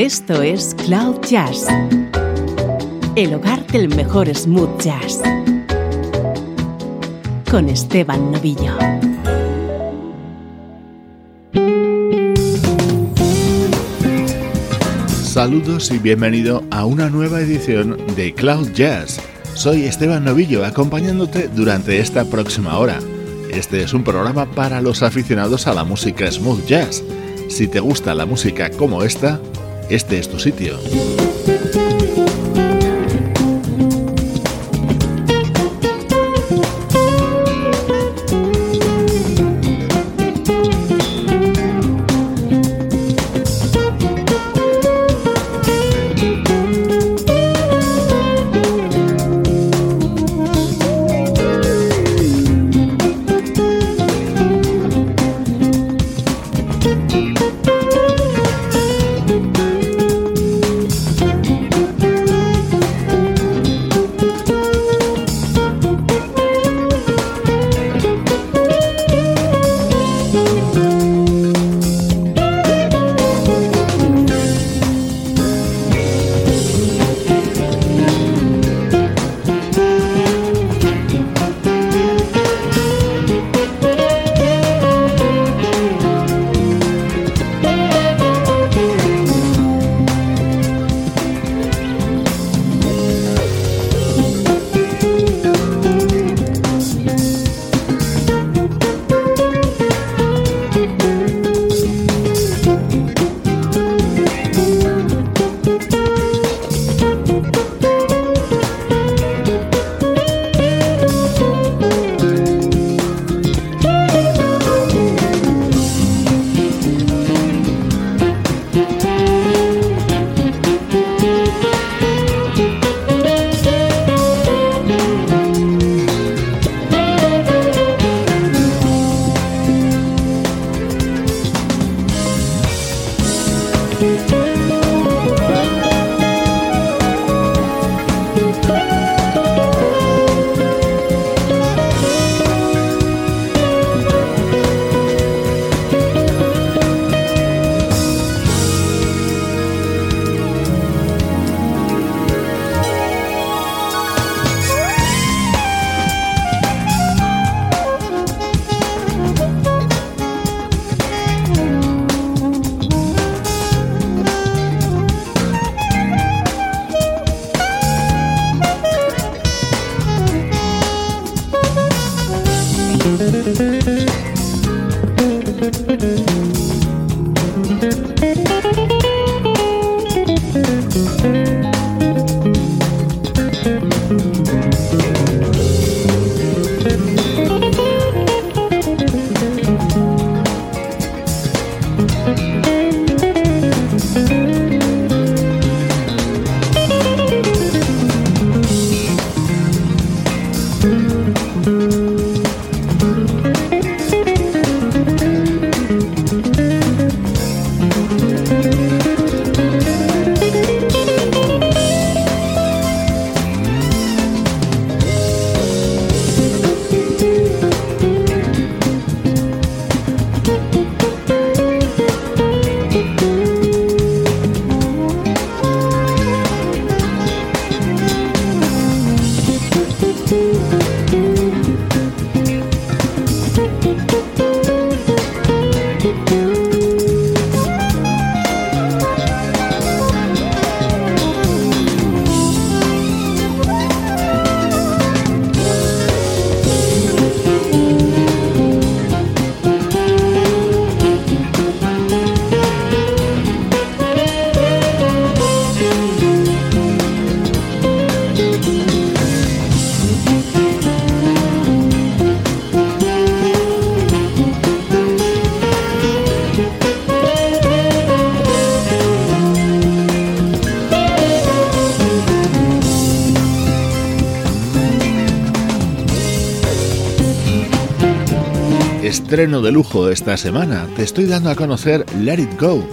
Esto es Cloud Jazz, el hogar del mejor smooth jazz, con Esteban Novillo. Saludos y bienvenido a una nueva edición de Cloud Jazz. Soy Esteban Novillo acompañándote durante esta próxima hora. Este es un programa para los aficionados a la música smooth jazz. Si te gusta la música como esta, este es tu sitio. Estreno de lujo esta semana. Te estoy dando a conocer Let It Go,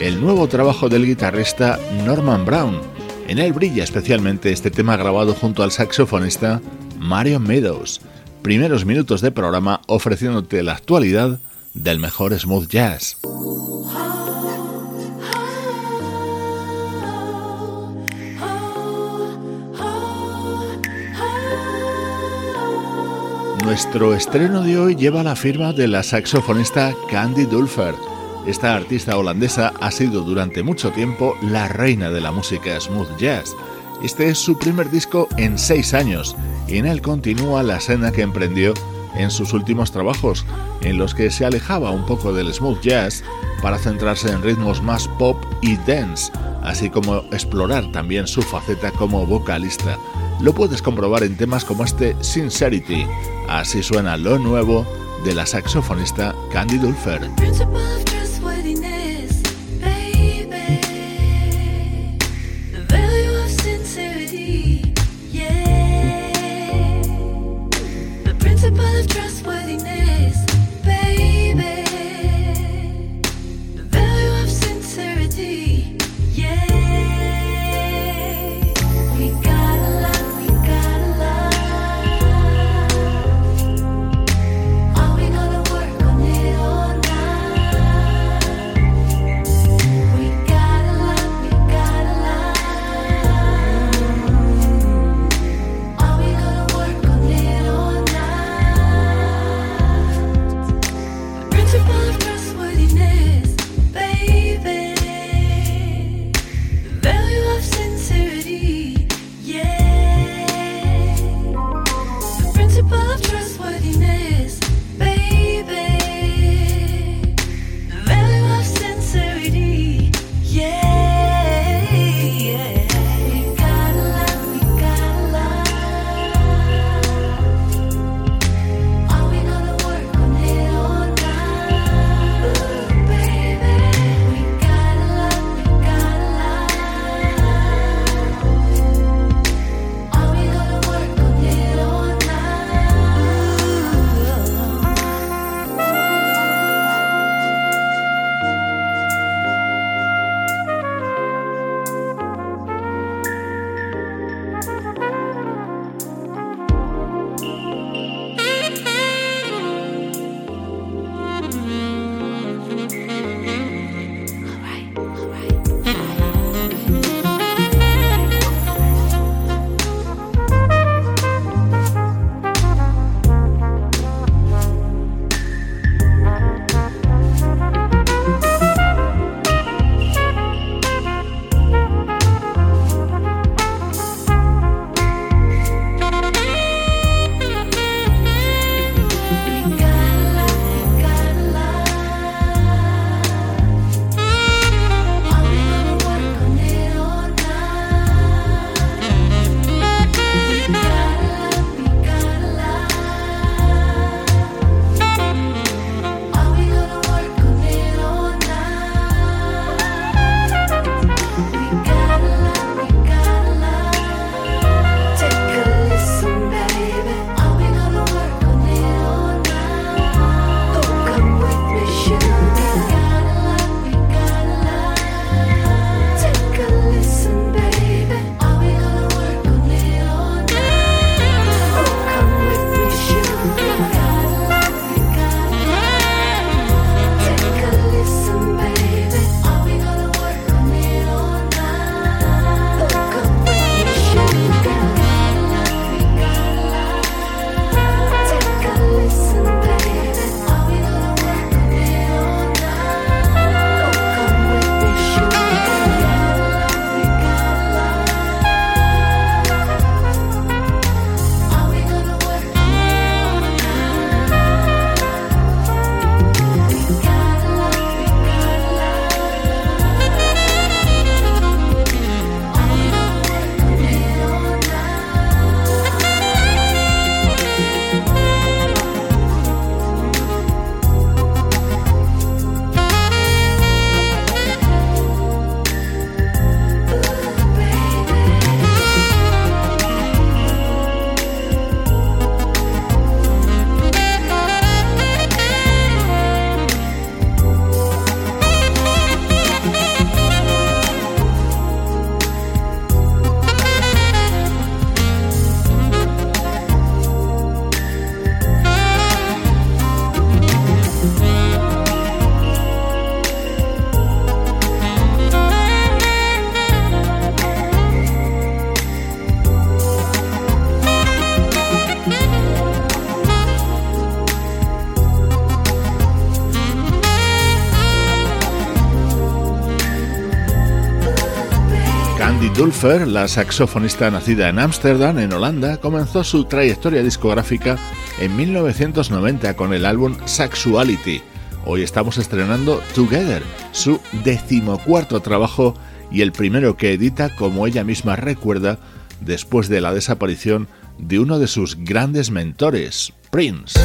el nuevo trabajo del guitarrista Norman Brown. En él brilla especialmente este tema grabado junto al saxofonista Marion Meadows. Primeros minutos de programa ofreciéndote la actualidad del mejor smooth jazz. Nuestro estreno de hoy lleva la firma de la saxofonista Candy Dulfer. Esta artista holandesa ha sido durante mucho tiempo la reina de la música smooth jazz. Este es su primer disco en seis años y en él continúa la escena que emprendió en sus últimos trabajos, en los que se alejaba un poco del smooth jazz para centrarse en ritmos más pop y dance, así como explorar también su faceta como vocalista. Lo puedes comprobar en temas como este Sincerity. Así suena lo nuevo de la saxofonista Candy Dulfer. Dulfer, la saxofonista nacida en Ámsterdam, en Holanda, comenzó su trayectoria discográfica en 1990 con el álbum Sexuality. Hoy estamos estrenando Together, su decimocuarto trabajo y el primero que edita, como ella misma recuerda, después de la desaparición de uno de sus grandes mentores, Prince.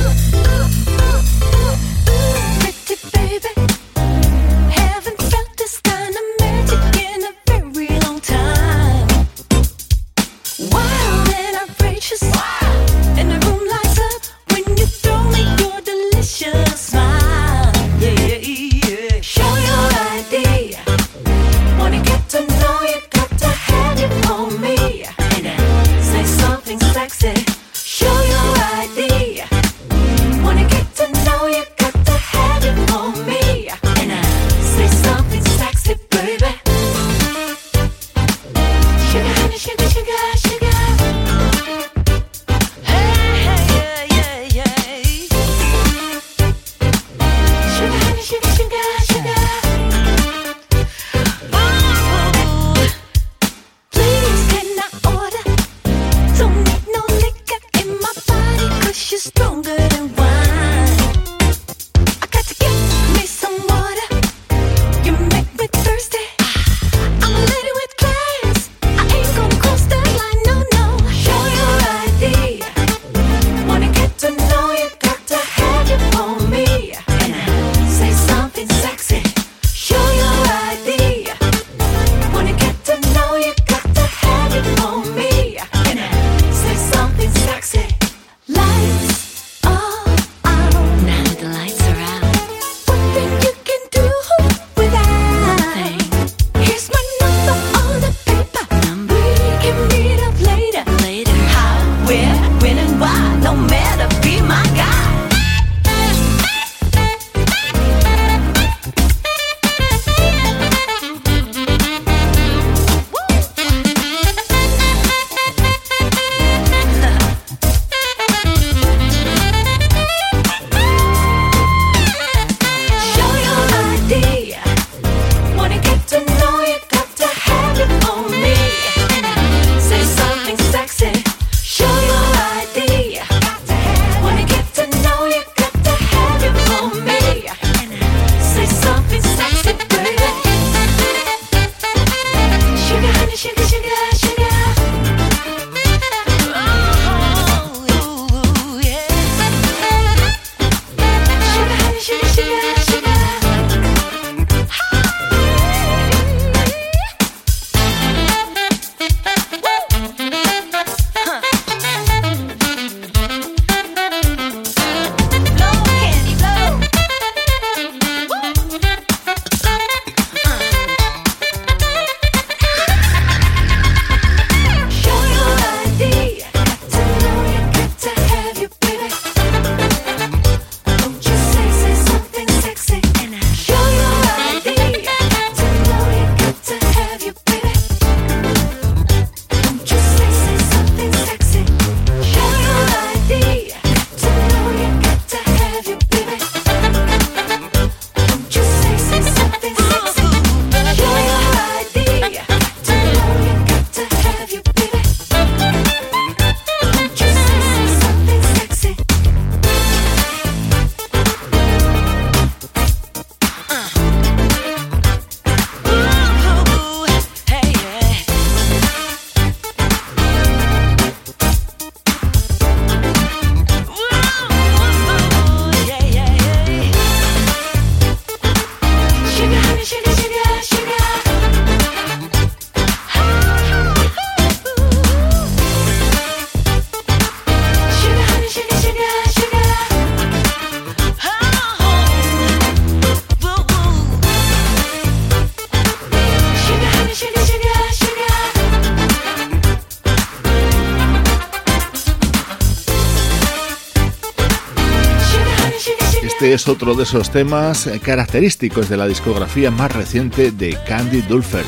Otro de esos temas característicos de la discografía más reciente de Candy Dulfer,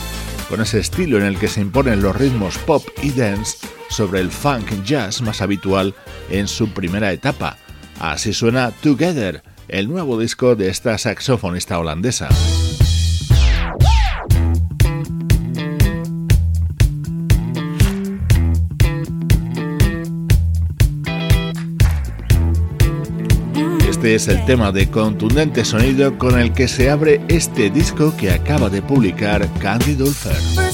con ese estilo en el que se imponen los ritmos pop y dance sobre el funk jazz más habitual en su primera etapa. Así suena Together, el nuevo disco de esta saxofonista holandesa. Este es el tema de contundente sonido con el que se abre este disco que acaba de publicar Candy Dulfer.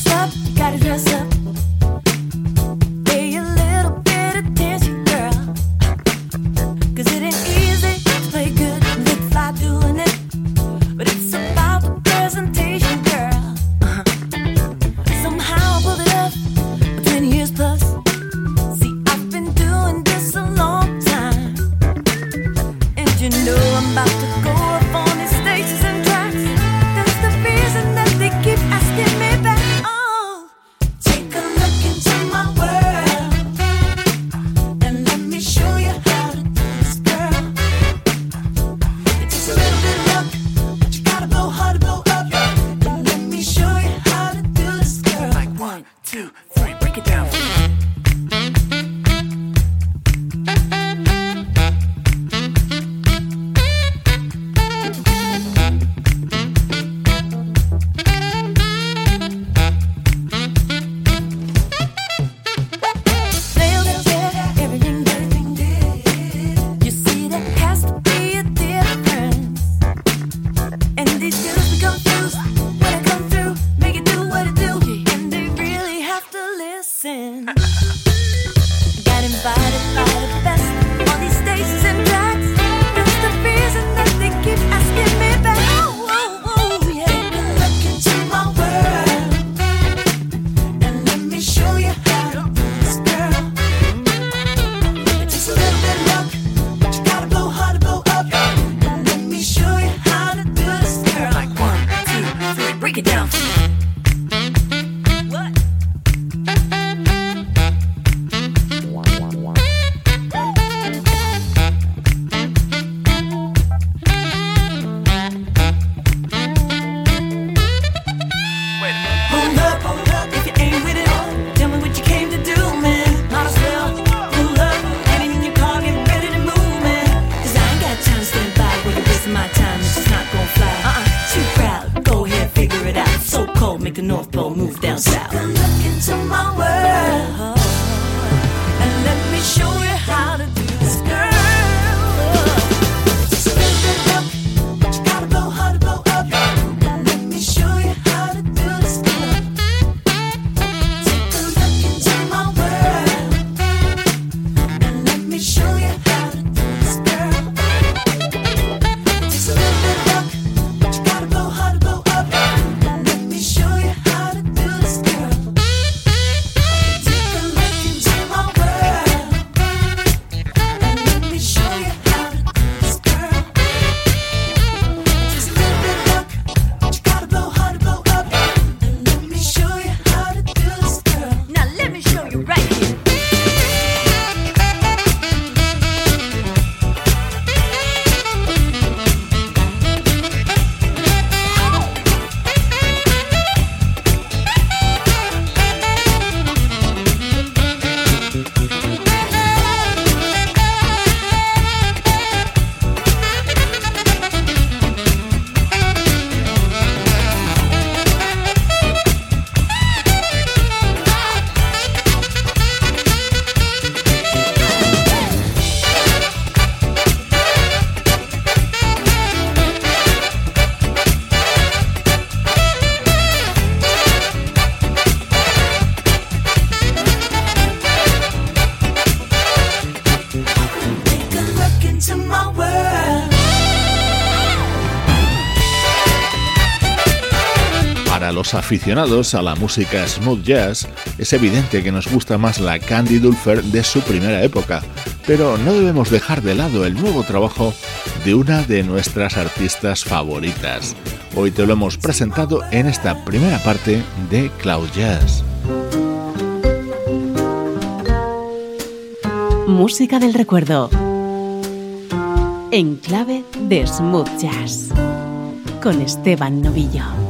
Aficionados a la música smooth jazz, es evidente que nos gusta más la Candy Dulfer de su primera época, pero no debemos dejar de lado el nuevo trabajo de una de nuestras artistas favoritas. Hoy te lo hemos presentado en esta primera parte de Cloud Jazz. Música del recuerdo. En clave de smooth jazz. Con Esteban Novillo.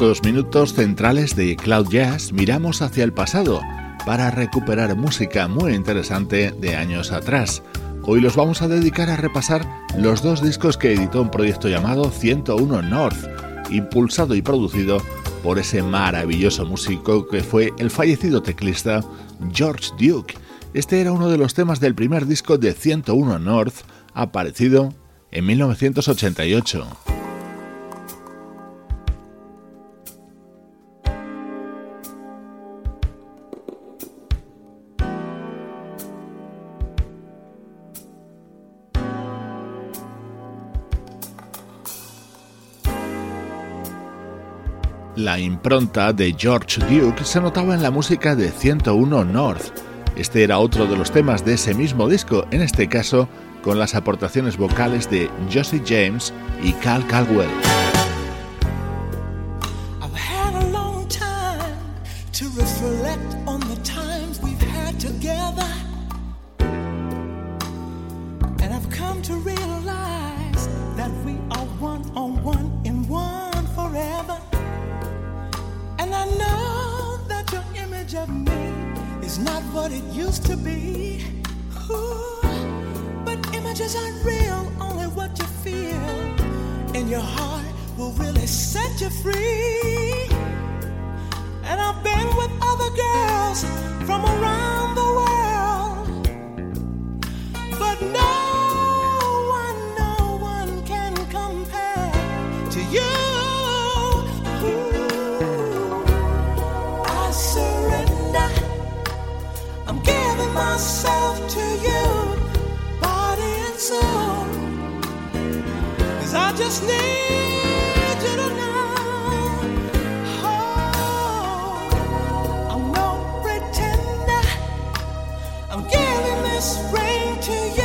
Estos minutos centrales de Cloud Jazz miramos hacia el pasado para recuperar música muy interesante de años atrás. Hoy los vamos a dedicar a repasar los dos discos que editó un proyecto llamado 101 North, impulsado y producido por ese maravilloso músico que fue el fallecido teclista George Duke. Este era uno de los temas del primer disco de 101 North, aparecido en 1988. La impronta de George Duke se notaba en la música de 101 North. Este era otro de los temas de ese mismo disco, en este caso con las aportaciones vocales de Josie James y Cal Caldwell. This ring to you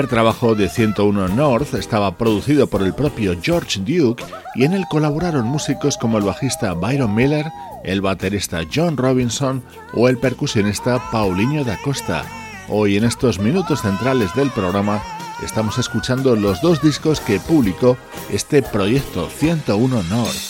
primer trabajo de 101 North estaba producido por el propio George Duke y en él colaboraron músicos como el bajista Byron Miller, el baterista John Robinson o el percusionista Paulinho da Costa. Hoy en estos minutos centrales del programa estamos escuchando los dos discos que publicó este proyecto 101 North.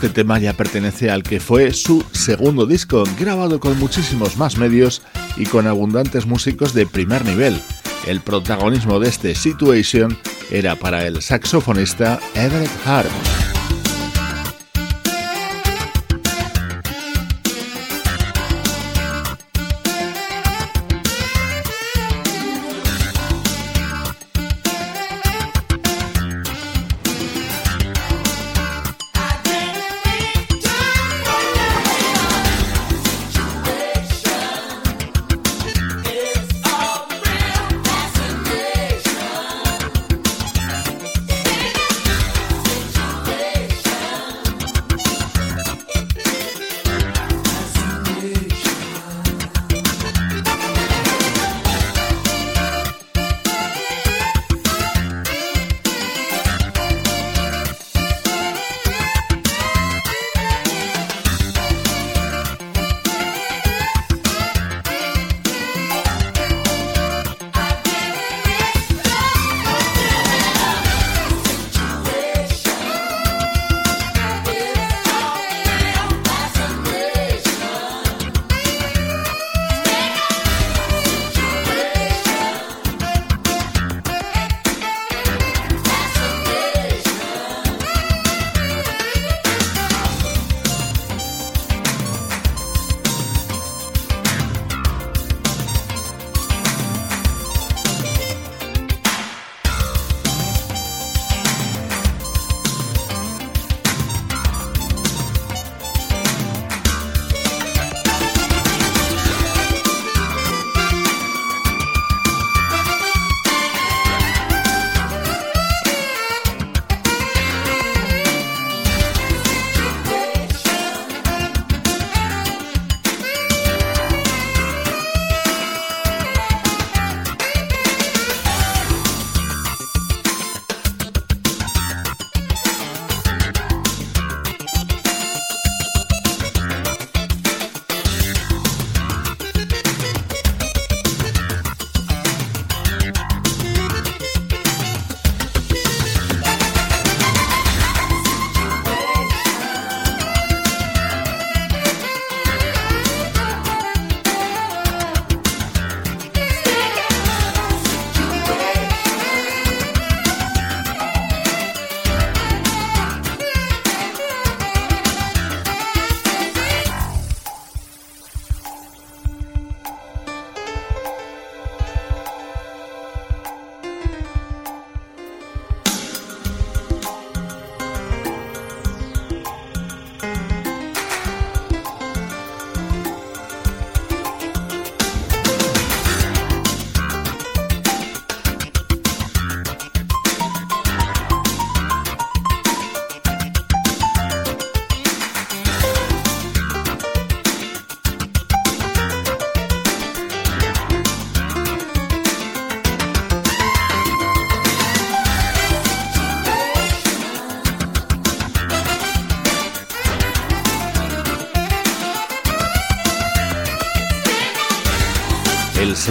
Este tema ya pertenece al que fue su segundo disco, grabado con muchísimos más medios y con abundantes músicos de primer nivel. El protagonismo de este Situation era para el saxofonista Everett Hart.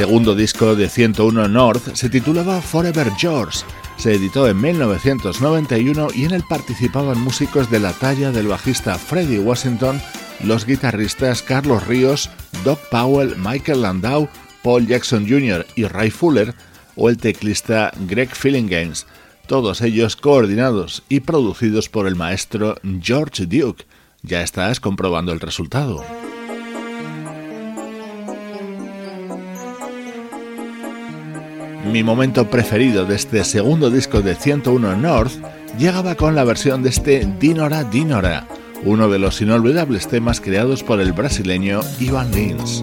Segundo disco de 101 North se titulaba Forever Yours. Se editó en 1991 y en él participaban músicos de la talla del bajista Freddie Washington, los guitarristas Carlos Ríos, Doc Powell, Michael Landau, Paul Jackson Jr. y Ray Fuller o el teclista Greg Fillinganes, todos ellos coordinados y producidos por el maestro George Duke. Ya estás comprobando el resultado. Mi momento preferido de este segundo disco de 101 North llegaba con la versión de este Dinora Dinora, uno de los inolvidables temas creados por el brasileño Ivan Lins.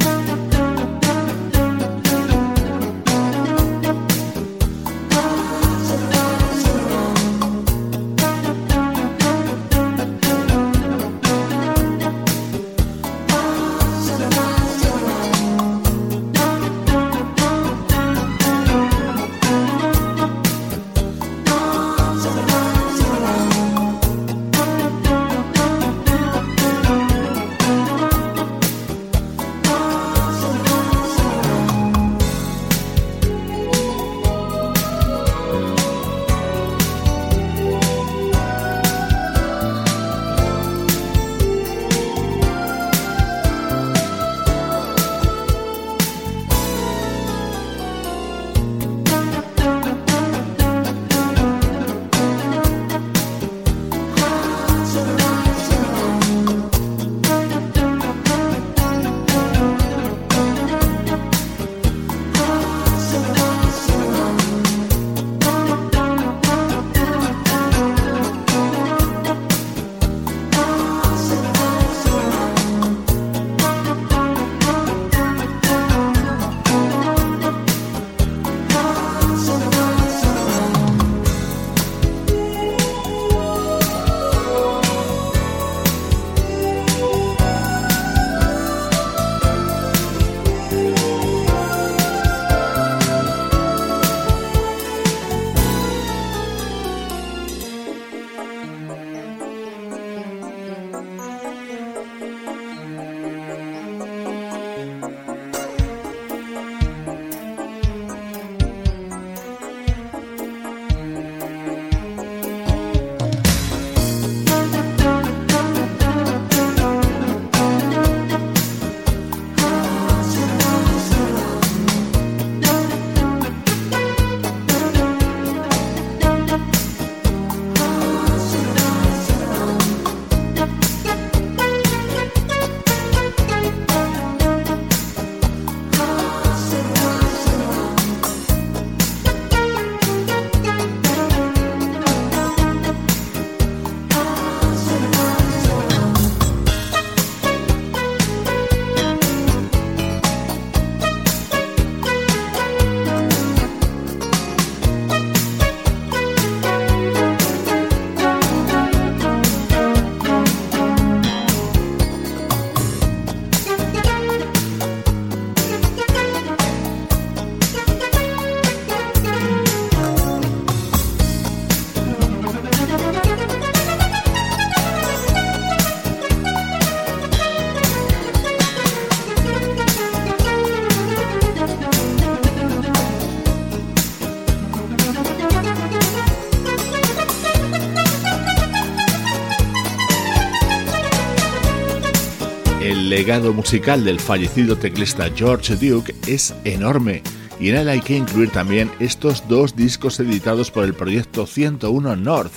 Legado musical del fallecido teclista George Duke es enorme y en él hay que incluir también estos dos discos editados por el proyecto 101 North.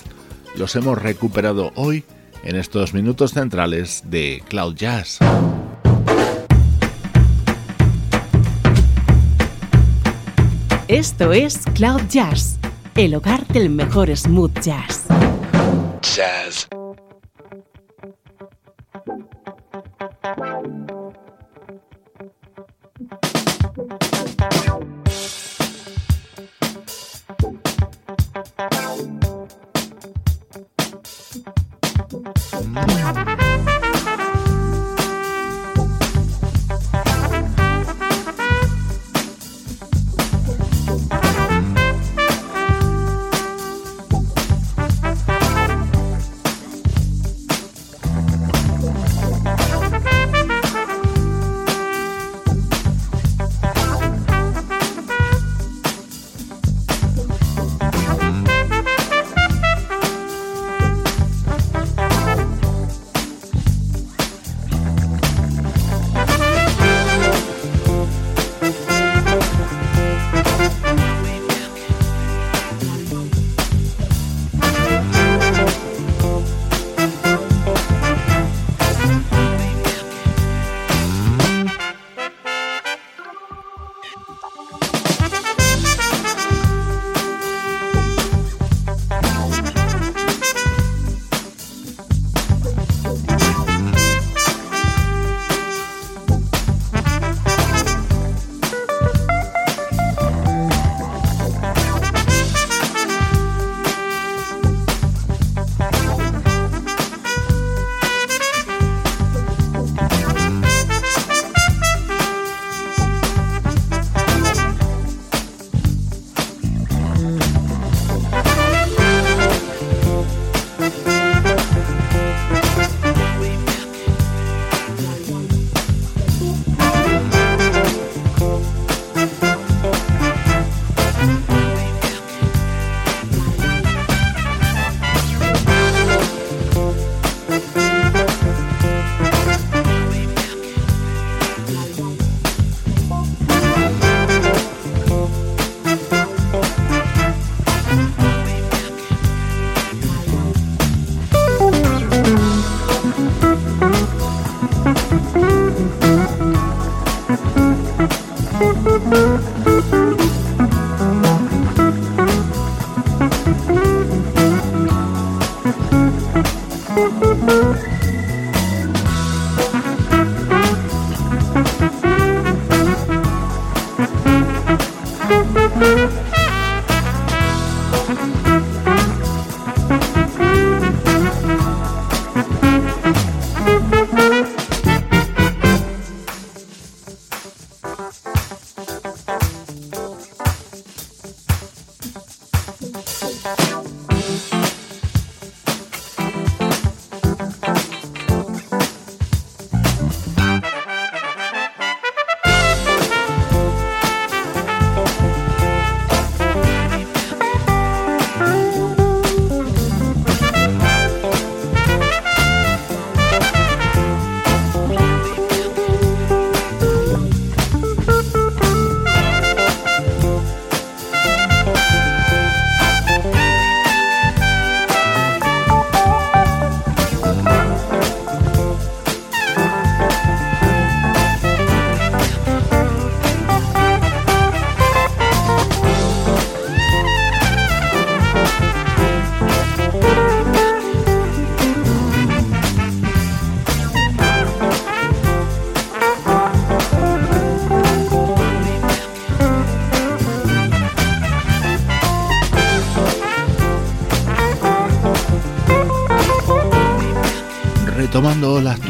Los hemos recuperado hoy en estos minutos centrales de Cloud Jazz. Esto es Cloud Jazz, el hogar del mejor smooth jazz. Jazz.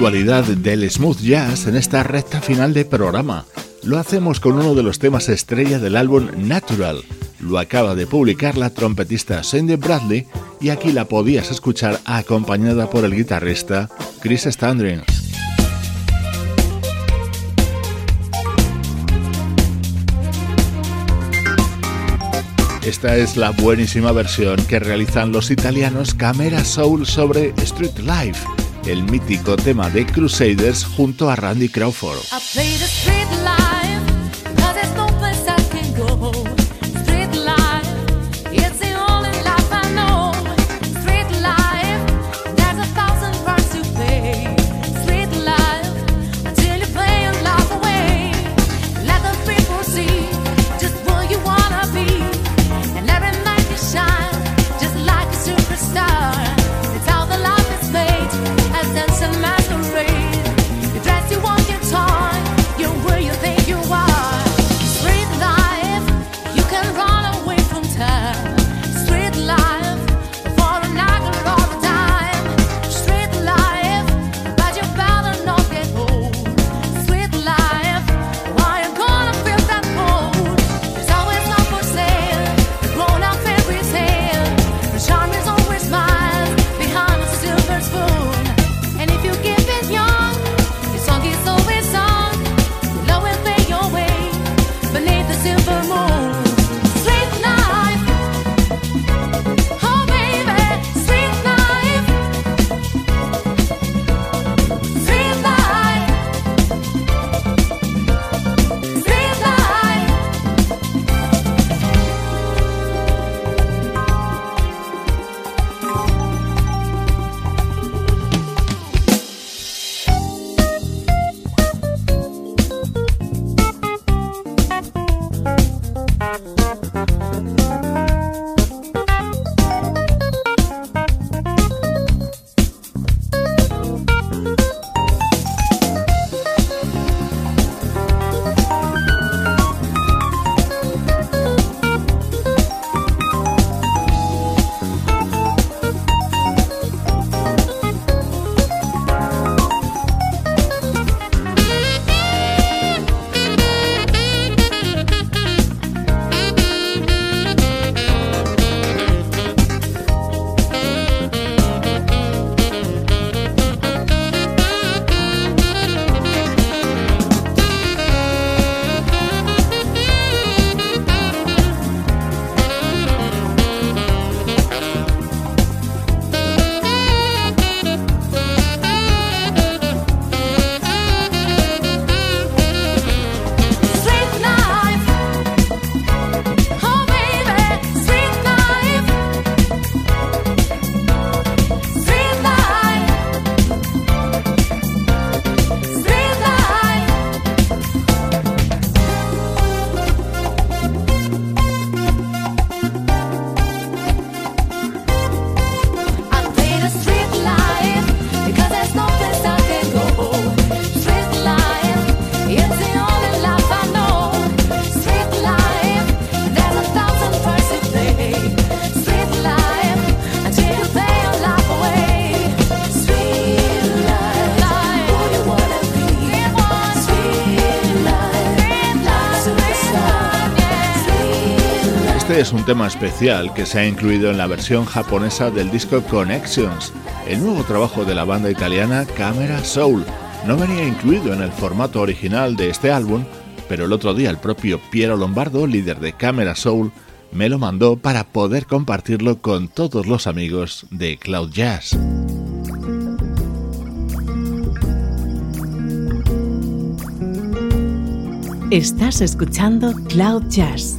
Actualidad del smooth jazz en esta recta final de programa. Lo hacemos con uno de los temas estrella del álbum Natural. Lo acaba de publicar la trompetista Cindy Bradley y aquí la podías escuchar acompañada por el guitarrista Chris Standring. Esta es la buenísima versión que realizan los italianos Camera Soul sobre Street Life el mítico tema de Crusaders junto a Randy Crawford. Tema especial que se ha incluido en la versión japonesa del disco Connections, el nuevo trabajo de la banda italiana Camera Soul. No venía incluido en el formato original de este álbum, pero el otro día el propio Piero Lombardo, líder de Camera Soul, me lo mandó para poder compartirlo con todos los amigos de Cloud Jazz. Estás escuchando Cloud Jazz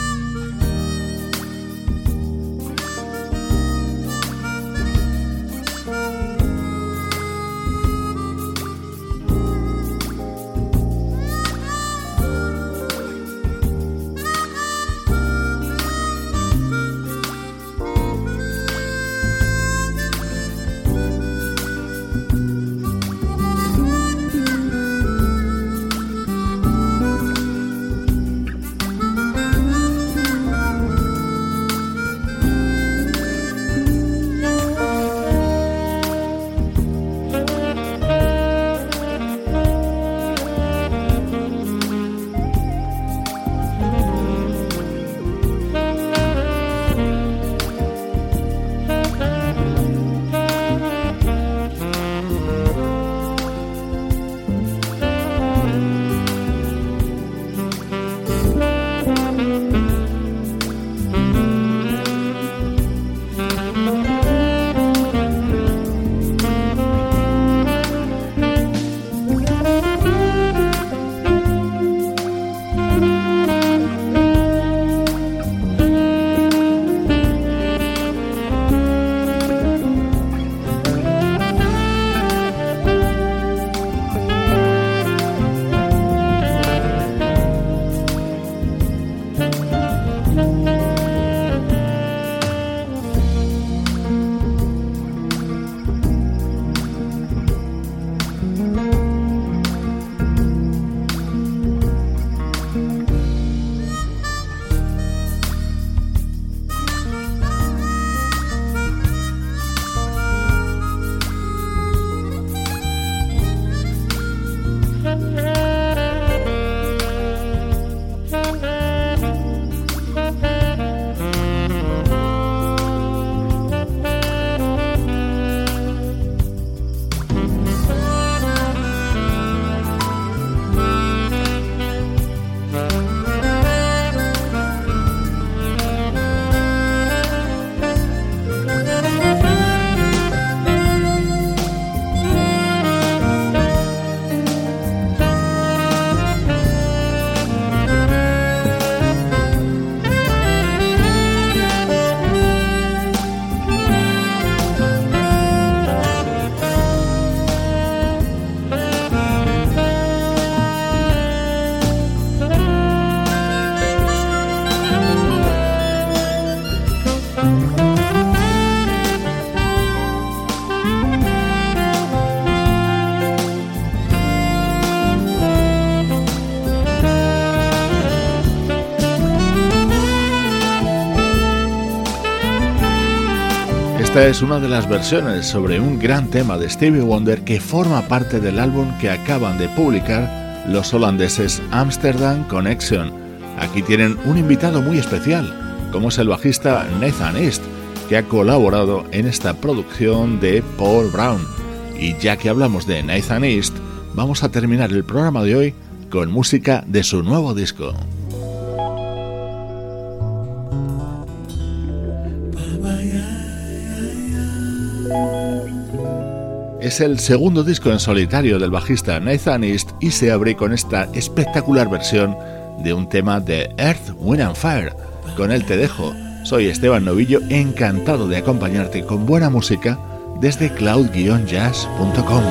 Esta es una de las versiones sobre un gran tema de Stevie Wonder que forma parte del álbum que acaban de publicar los holandeses Amsterdam Connection. Aquí tienen un invitado muy especial, como es el bajista Nathan East, que ha colaborado en esta producción de Paul Brown. Y ya que hablamos de Nathan East, vamos a terminar el programa de hoy con música de su nuevo disco. Es el segundo disco en solitario del bajista Nathan East y se abre con esta espectacular versión de un tema de Earth, Wind and Fire. Con él te dejo. Soy Esteban Novillo, encantado de acompañarte con buena música desde cloud-jazz.com.